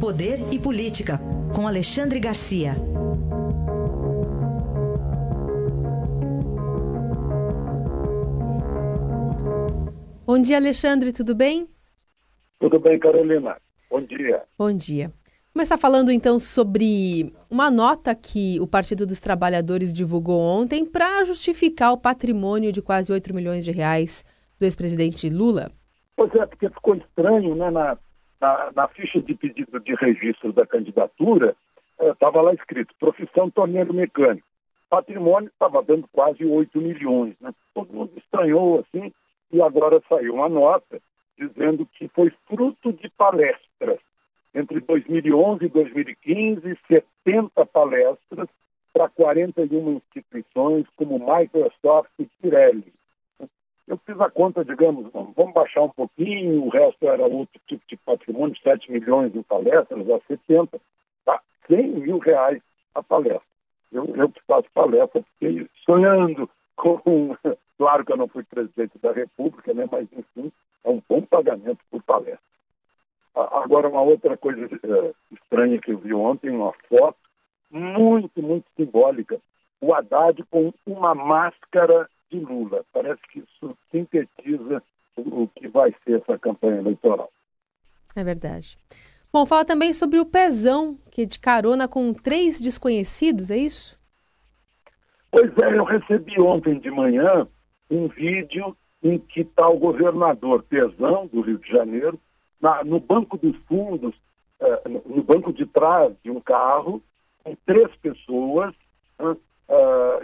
Poder e Política, com Alexandre Garcia. Bom dia, Alexandre, tudo bem? Tudo bem, Carolina. Bom dia. Bom dia. Começar falando então sobre uma nota que o Partido dos Trabalhadores divulgou ontem para justificar o patrimônio de quase 8 milhões de reais do ex-presidente Lula. Pois é, porque ficou estranho, né? Na, na, na ficha de pedido de registro da candidatura, estava eh, lá escrito profissão torneiro mecânico. Patrimônio estava dando quase 8 milhões. Né? Todo mundo estranhou assim, e agora saiu uma nota dizendo que foi fruto de palestras entre 2011 e 2015, 70 palestras para 41 instituições como Microsoft e Pirelli. Fiz a conta, digamos, vamos baixar um pouquinho, o resto era outro tipo de patrimônio, 7 milhões em palestras, a 70, tá 100 mil reais a palestra. Eu, eu que faço palestra, fiquei sonhando com. Claro que eu não fui presidente da República, né, mas, enfim, é um bom pagamento por palestra. Agora, uma outra coisa uh, estranha que eu vi ontem, uma foto muito, muito simbólica. O Haddad com uma máscara de Lula. Parece que sintetiza o, que vai ser essa campanha eleitoral. É verdade. Bom, fala também sobre o Pezão, que é de carona com três desconhecidos, é isso? Pois é, eu recebi ontem de manhã um vídeo em que está o governador Pezão, do Rio de Janeiro, na, no banco dos fundos, eh, no banco de trás de um carro, com três pessoas, né,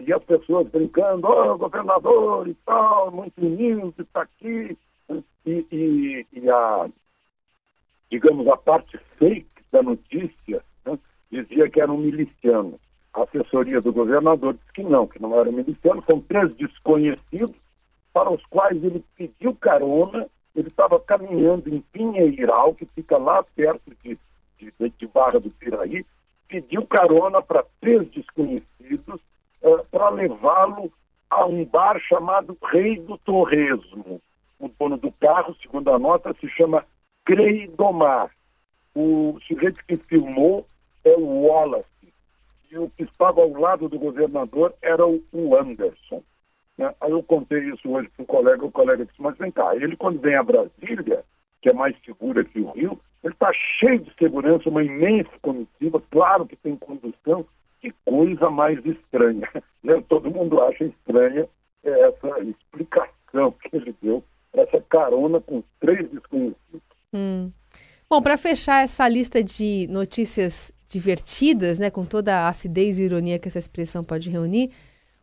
e as pessoas brincando, oh, governador e tal, muito humilde, está aqui. E, e, e, a, digamos, a parte fake da notícia né, dizia que era um miliciano. A assessoria do governador disse que não, que não era um miliciano, são três desconhecidos para os quais ele pediu carona ele estava caminhando em Pinheiral, que fica lá perto de, de, de Barra do Piraí, pediu carona para três desconhecidos levá-lo a um bar chamado Rei do Torresmo. O dono do carro, segundo a nota, se chama Creidomar. O sujeito que filmou é o Wallace. E o que estava ao lado do governador era o Anderson. Né? Aí eu contei isso hoje para o colega, o colega disse, mas vem cá, ele quando vem a Brasília, que é mais segura que o Rio, ele está cheio de segurança, uma imensa comitiva, claro que tem condução, que coisa mais estranha. Né? Todo mundo acha estranha essa explicação que ele deu, essa carona com três desconhecidos. Hum. Bom, para fechar essa lista de notícias divertidas, né, com toda a acidez e ironia que essa expressão pode reunir,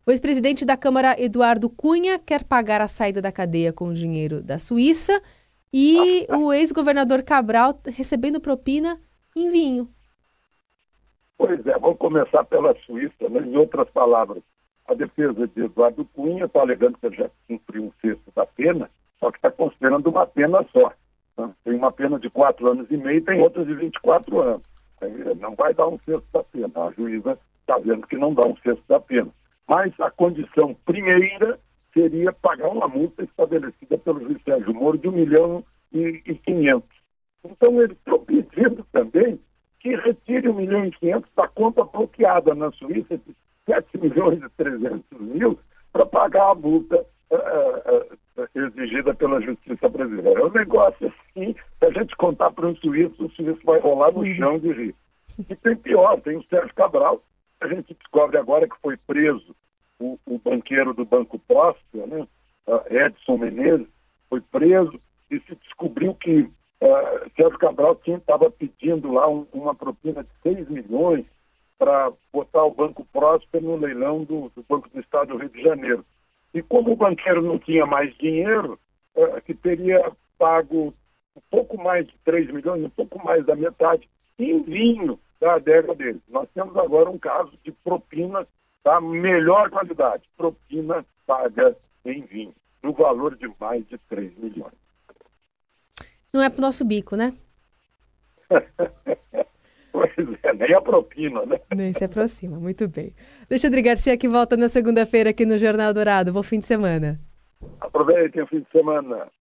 o ex-presidente da Câmara, Eduardo Cunha, quer pagar a saída da cadeia com dinheiro da Suíça e o ex-governador Cabral recebendo propina em vinho. Pois é, vamos começar pela Suíça, né? em outras palavras. A defesa de Eduardo Cunha está alegando que ele já cumpriu um sexto da pena, só que está considerando uma pena só. Né? Tem uma pena de quatro anos e meio e tem outra de 24 anos. Não vai dar um sexto da pena. A juíza está vendo que não dá um sexto da pena mas a condição primeira seria pagar uma multa estabelecida pelo juiz Sérgio Moro de 1 milhão e, 500. Então, eles estão pedindo também que retire 1 milhão e 500 da conta bloqueada na Suíça de 7 milhões e 300 mil para pagar a multa uh, uh, exigida pela justiça brasileira. É um negócio assim, se a gente contar para um suíço, o suíço vai rolar no chão de rir. E tem pior, tem o Sérgio Cabral, a gente descobre agora que foi preso o, o banqueiro do Banco Próspera, né, Edson Menezes, foi preso e se descobriu que uh, Sérgio Cabral estava pedindo lá um, uma propina de 6 milhões para botar o Banco Próspero no leilão do, do, Banco do Estado do Rio de Janeiro. E como o banqueiro não tinha mais dinheiro, uh, que teria pago um pouco mais de 3 milhões, um pouco mais da metade, em vinho da adega dele. Nós temos agora um caso de propina da melhor qualidade, propina paga em vinho, no valor de mais de 3 milhões. Não é para o nosso bico, né? pois é, nem a propina, né? Nem se aproxima, muito bem. Alexandre Garcia que volta na segunda-feira aqui no Jornal Dourado. Bom fim de semana. Aproveitem o fim de semana.